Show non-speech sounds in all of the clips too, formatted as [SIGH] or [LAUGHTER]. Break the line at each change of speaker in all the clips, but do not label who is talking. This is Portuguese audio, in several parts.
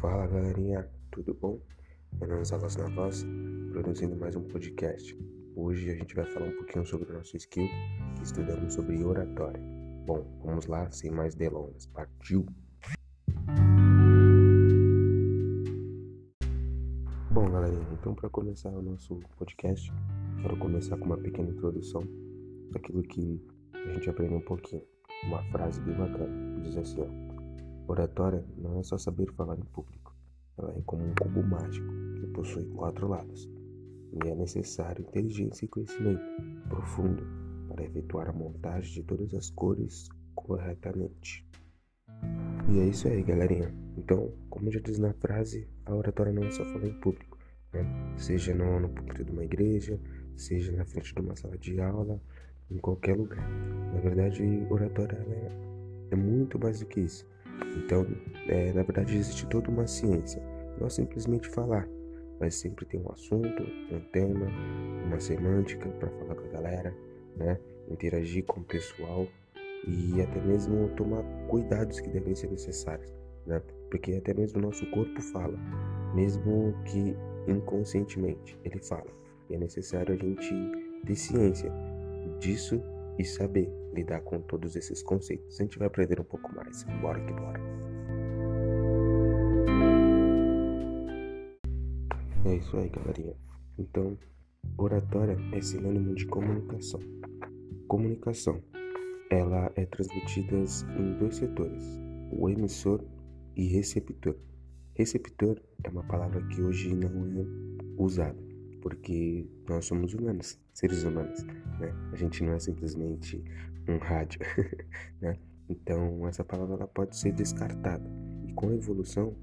Fala galerinha, tudo bom? Meu nome é na Voz, produzindo mais um podcast. Hoje a gente vai falar um pouquinho sobre o nosso skill, que estudamos sobre oratória. Bom, vamos lá, sem mais delongas. Partiu! Bom, galerinha, então para começar o nosso podcast, quero começar com uma pequena introdução daquilo que a gente aprendeu um pouquinho. Uma frase bem bacana, diz assim, ó. Oratória não é só saber falar em público. Ela é como um cubo mágico que possui quatro lados. E é necessário inteligência e conhecimento profundo para efetuar a montagem de todas as cores corretamente. E é isso aí, galerinha. Então, como já diz na frase, a oratória não é só falar em público, né? Seja no, no de uma igreja, seja na frente de uma sala de aula, em qualquer lugar. Na verdade, oratória é, é muito mais do que isso. Então, é, na verdade, existe toda uma ciência. Não é simplesmente falar, mas sempre tem um assunto, um tema, uma semântica para falar com a galera, né? Interagir com o pessoal e até mesmo tomar cuidados que devem ser necessários, né? Porque até mesmo o nosso corpo fala, mesmo que inconscientemente ele fala. E é necessário a gente ter ciência disso e saber lidar com todos esses conceitos. A gente vai aprender um pouco mais. Bora que bora. É isso aí, galerinha. Então, oratória é sinônimo de comunicação. Comunicação, ela é transmitida em dois setores, o emissor e receptor. Receptor é uma palavra que hoje não é usada porque nós somos humanos, seres humanos, né? A gente não é simplesmente um rádio, [LAUGHS] né? Então, essa palavra ela pode ser descartada. E com a evolução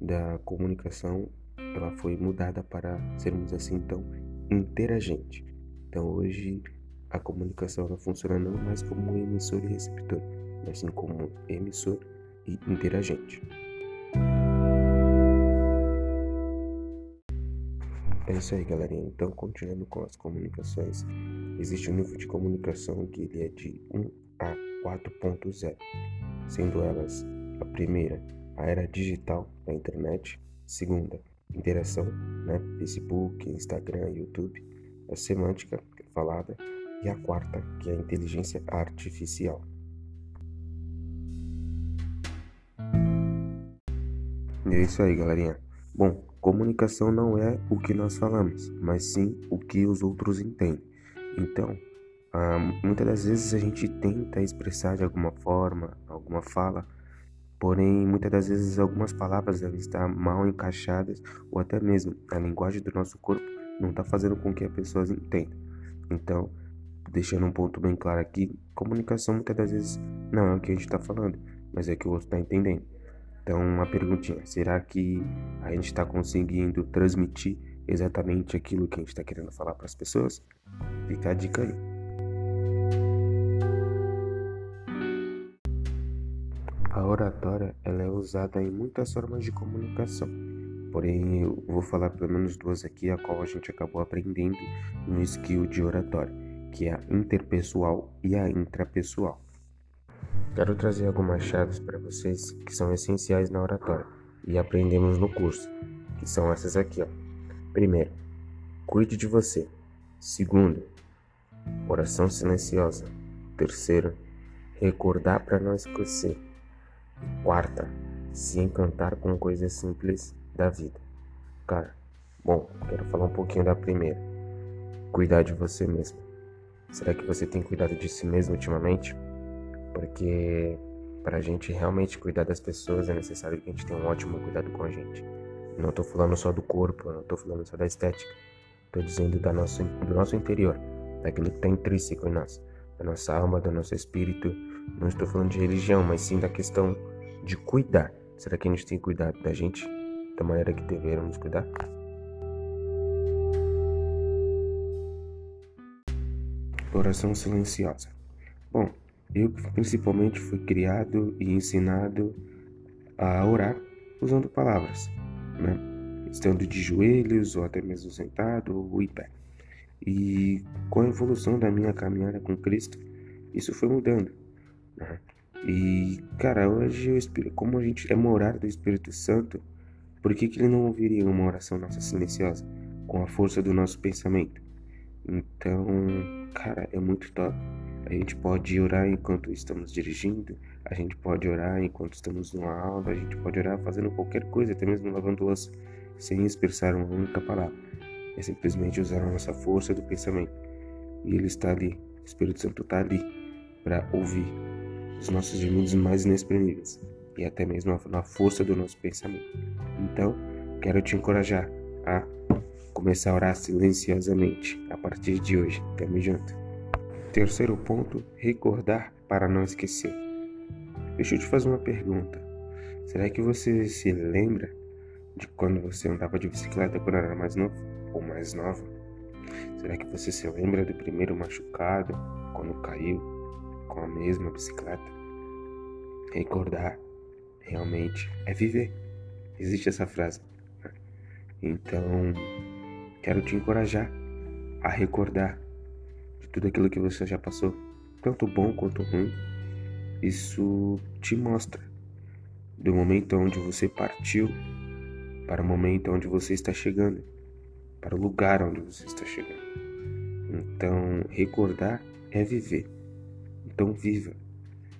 da comunicação, ela foi mudada para sermos assim tão interagente. Então, hoje a comunicação ela funciona não mais como emissor e receptor, mas sim como emissor e interagente. É isso aí, galerinha. Então, continuando com as comunicações, existe um nível de comunicação que ele é de 1 a 4.0, sendo elas a primeira, a era digital da internet, segunda, interação, né, Facebook, Instagram, YouTube, a semântica é falada e a quarta, que é a inteligência artificial. E é isso aí, galerinha. Bom, Comunicação não é o que nós falamos, mas sim o que os outros entendem. Então, ah, muitas das vezes a gente tenta expressar de alguma forma, alguma fala, porém muitas das vezes algumas palavras devem estar mal encaixadas ou até mesmo a linguagem do nosso corpo não está fazendo com que as pessoas entendam. Então, deixando um ponto bem claro aqui, comunicação muitas das vezes não é o que a gente está falando, mas é o que o outro está entendendo. Então, uma perguntinha: será que a gente está conseguindo transmitir exatamente aquilo que a gente está querendo falar para as pessoas? Fica a dica aí. A oratória ela é usada em muitas formas de comunicação. Porém, eu vou falar pelo menos duas aqui, a qual a gente acabou aprendendo no skill de oratória, que é a interpessoal e a intrapessoal. Quero trazer algumas chaves para vocês que são essenciais na oratória e aprendemos no curso, que são essas aqui, ó. Primeiro, cuide de você. Segundo, oração silenciosa. Terceiro, recordar para não esquecer. Quarta, se encantar com coisas simples da vida. Cara, bom, quero falar um pouquinho da primeira. Cuidar de você mesmo. Será que você tem cuidado de si mesmo ultimamente? porque para a gente realmente cuidar das pessoas é necessário que a gente tenha um ótimo cuidado com a gente. Não estou falando só do corpo, não estou falando só da estética, estou dizendo da nosso, do nosso interior, daquilo que está intrínseco em nós, da nossa alma, do nosso espírito. Não estou falando de religião, mas sim da questão de cuidar. Será que a gente tem cuidado da gente da maneira que deveríamos cuidar? Oração silenciosa. Bom, eu principalmente fui criado e ensinado a orar usando palavras, né? Estando de joelhos ou até mesmo sentado ou em pé. E com a evolução da minha caminhada com Cristo, isso foi mudando. Né? E, cara, hoje, como a gente é morar do Espírito Santo, Por que, que ele não ouviria uma oração nossa silenciosa com a força do nosso pensamento? Então, cara, é muito top. A gente pode orar enquanto estamos dirigindo, a gente pode orar enquanto estamos numa aula, a gente pode orar fazendo qualquer coisa, até mesmo lavando louça, sem expressar uma única palavra. É simplesmente usar a nossa força do pensamento. E Ele está ali, o Espírito Santo está ali para ouvir os nossos gemidos mais inexprimíveis e até mesmo na força do nosso pensamento. Então, quero te encorajar a começar a orar silenciosamente a partir de hoje. Tamo junto. Terceiro ponto, recordar para não esquecer. Deixa eu te fazer uma pergunta. Será que você se lembra de quando você andava de bicicleta quando era mais novo ou mais nova? Será que você se lembra do primeiro machucado quando caiu com a mesma bicicleta? Recordar realmente é viver. Existe essa frase. Né? Então, quero te encorajar a recordar tudo aquilo que você já passou, tanto bom quanto ruim, isso te mostra do momento onde você partiu para o momento onde você está chegando, para o lugar onde você está chegando. Então, recordar é viver. Então, viva.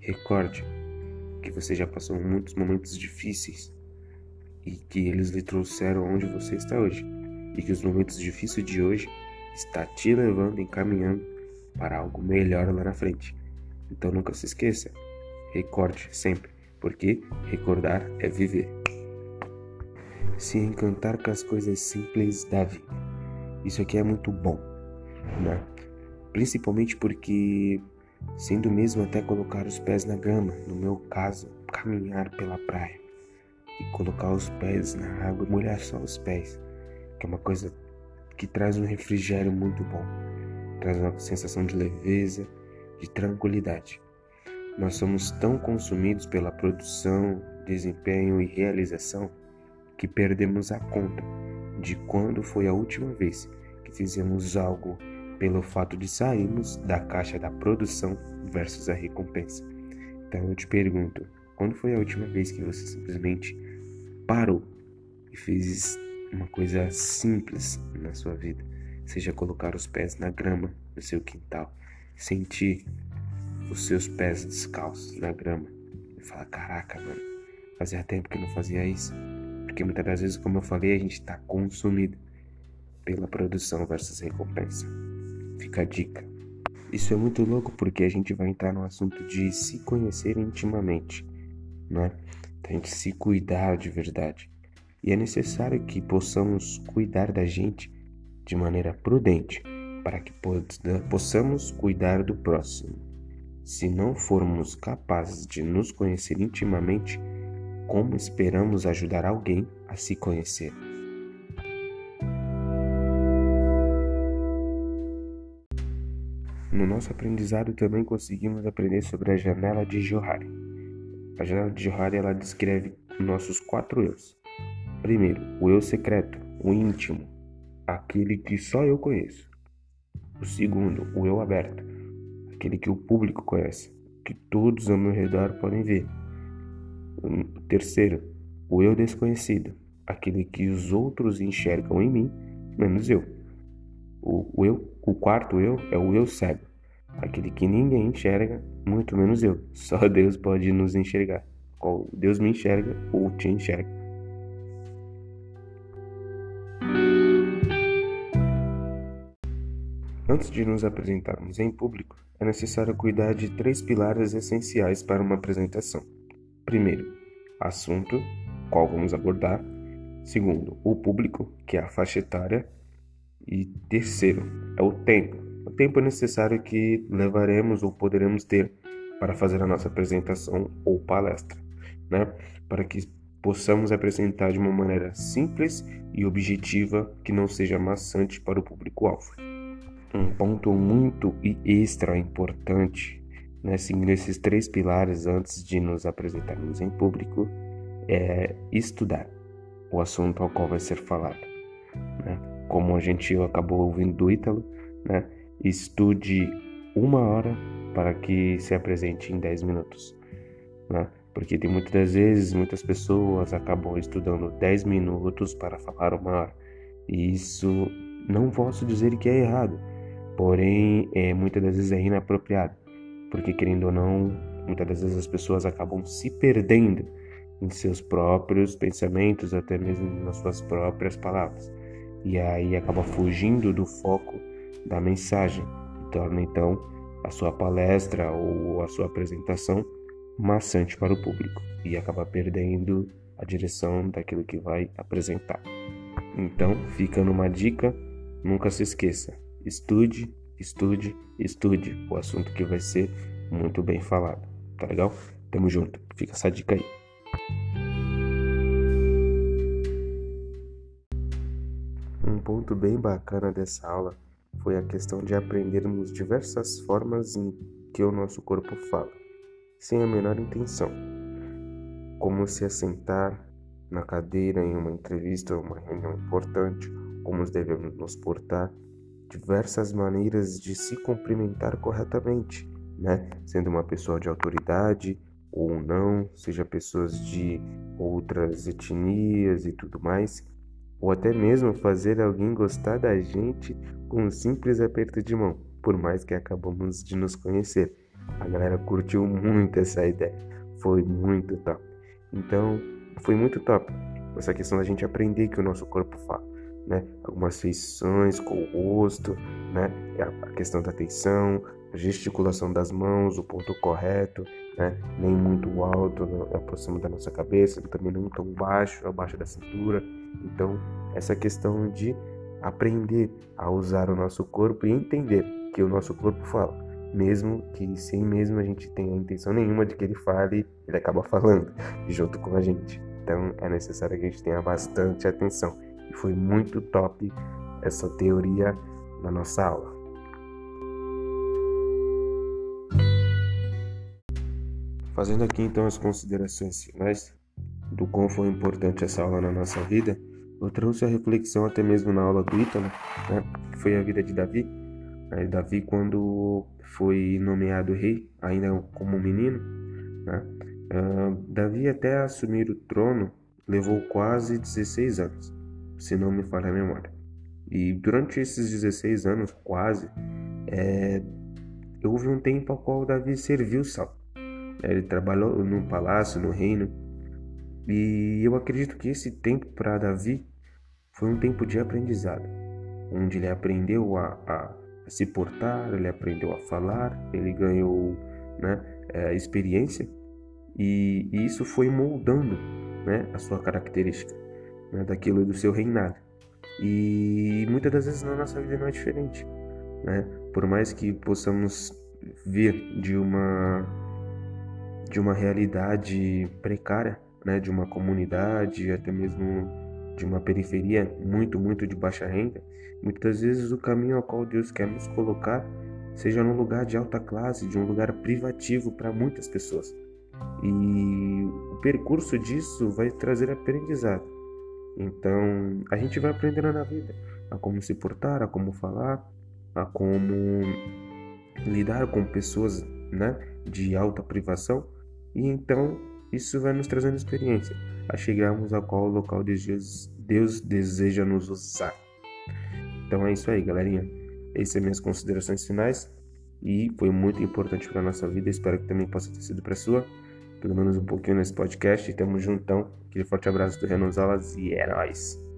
Recorde que você já passou muitos momentos difíceis e que eles lhe trouxeram onde você está hoje. E que os momentos difíceis de hoje está te levando, encaminhando para algo melhor lá na frente. Então nunca se esqueça, recorde sempre, porque recordar é viver. Se encantar com as coisas simples da vida. Isso aqui é muito bom, né? Principalmente porque, sendo mesmo até colocar os pés na grama, no meu caso, caminhar pela praia e colocar os pés na água molhar só os pés, que é uma coisa que traz um refrigério muito bom traz uma sensação de leveza, de tranquilidade. Nós somos tão consumidos pela produção, desempenho e realização que perdemos a conta de quando foi a última vez que fizemos algo pelo fato de sairmos da caixa da produção versus a recompensa. Então eu te pergunto, quando foi a última vez que você simplesmente parou e fez uma coisa simples na sua vida? seja colocar os pés na grama no seu quintal, sentir os seus pés descalços na grama e falar: caraca, mano, fazia tempo que não fazia isso. Porque muitas das vezes, como eu falei, a gente está consumido pela produção versus recompensa. Fica a dica. Isso é muito louco porque a gente vai entrar no assunto de se conhecer intimamente, né? A gente se cuidar de verdade. E é necessário que possamos cuidar da gente de maneira prudente, para que possamos cuidar do próximo. Se não formos capazes de nos conhecer intimamente, como esperamos ajudar alguém a se conhecer? No nosso aprendizado também conseguimos aprender sobre a janela de Johari. A janela de Johari ela descreve nossos quatro eus. Primeiro, o eu secreto, o íntimo, aquele que só eu conheço. O segundo, o eu aberto, aquele que o público conhece, que todos ao meu redor podem ver. Terceiro, o eu desconhecido, aquele que os outros enxergam em mim, menos eu. O, o, eu, o quarto eu é o eu cego, aquele que ninguém enxerga, muito menos eu. [LAUGHS] Só Deus pode nos enxergar. Deus me enxerga ou te enxerga. Antes de nos apresentarmos em público, é necessário cuidar de três pilares essenciais para uma apresentação. Primeiro, assunto, qual vamos abordar. Segundo, o público, que é a faixa etária. E terceiro, é o tempo. O tempo necessário que levaremos ou poderemos ter para fazer a nossa apresentação ou palestra, né? Para que possamos apresentar de uma maneira simples e objetiva que não seja maçante para o público-alvo. Um ponto muito e extra importante, né, seguindo esses três pilares antes de nos apresentarmos em público, é estudar o assunto ao qual vai ser falado. Né? Como a gente acabou ouvindo do Ítalo, né? estude uma hora para que se apresente em 10 minutos. Né? Porque tem muitas das vezes, muitas pessoas acabam estudando 10 minutos para falar uma hora. E isso não posso dizer que é errado, porém, é, muitas das vezes é inapropriado. Porque, querendo ou não, muitas das vezes as pessoas acabam se perdendo em seus próprios pensamentos, até mesmo nas suas próprias palavras. E aí acaba fugindo do foco da mensagem e torna então a sua palestra ou a sua apresentação maçante para o público e acaba perdendo a direção daquilo que vai apresentar. Então, fica numa dica, nunca se esqueça: estude, estude, estude o assunto que vai ser muito bem falado. Tá legal? Tamo junto. Fica essa dica aí. Um ponto bem bacana dessa aula foi a questão de aprendermos diversas formas em que o nosso corpo fala sem a menor intenção, como se assentar na cadeira em uma entrevista ou uma reunião importante, como devemos nos portar, diversas maneiras de se cumprimentar corretamente, né? Sendo uma pessoa de autoridade ou não, seja pessoas de outras etnias e tudo mais, ou até mesmo fazer alguém gostar da gente com um simples aperto de mão, por mais que acabamos de nos conhecer. A galera curtiu muito essa ideia. Foi muito top. Então, foi muito top. Essa questão da gente aprender que o nosso corpo fala, né? Algumas feições com o rosto, né? A questão da atenção, a gesticulação das mãos, o ponto correto, né? Nem muito alto, aproxima da nossa cabeça, também não tão baixo, abaixo da cintura. Então, essa questão de aprender a usar o nosso corpo e entender que o nosso corpo fala mesmo que sem mesmo a gente tenha intenção nenhuma de que ele fale, ele acaba falando [LAUGHS] junto com a gente. Então é necessário que a gente tenha bastante atenção. E foi muito top essa teoria na nossa aula. Fazendo aqui então as considerações finais do quão foi importante essa aula na nossa vida, eu trouxe a reflexão até mesmo na aula do Ítalo, né, que foi a vida de Davi. Aí Davi, quando foi nomeado rei, ainda como menino. Né? Uh, Davi, até assumir o trono, levou quase 16 anos, se não me falha a memória. E durante esses 16 anos, quase, é, houve um tempo ao qual Davi serviu Saul. Ele trabalhou no palácio, no reino, e eu acredito que esse tempo para Davi foi um tempo de aprendizado, onde ele aprendeu a, a a se portar, ele aprendeu a falar, ele ganhou né, é, experiência e, e, isso foi moldando né, a sua característica né, daquilo do seu reinado. E muitas das vezes na nossa vida não é diferente. Né? Por mais que possamos vir de uma de uma realidade precária, né, de uma comunidade, até mesmo de uma periferia muito, muito de baixa renda, muitas vezes o caminho ao qual Deus quer nos colocar seja num lugar de alta classe, de um lugar privativo para muitas pessoas. E o percurso disso vai trazer aprendizado. Então, a gente vai aprendendo na vida a como se portar, a como falar, a como lidar com pessoas, né, de alta privação. E então, isso vai nos trazendo experiência a chegarmos ao qual local de Deus, Deus deseja nos usar. Então é isso aí, galerinha. Essas são minhas considerações finais e foi muito importante para nossa vida. Espero que também possa ter sido para sua. Pelo menos um pouquinho nesse podcast. E tamo juntão. Aquele forte abraço do Renan Zalas e é nóis.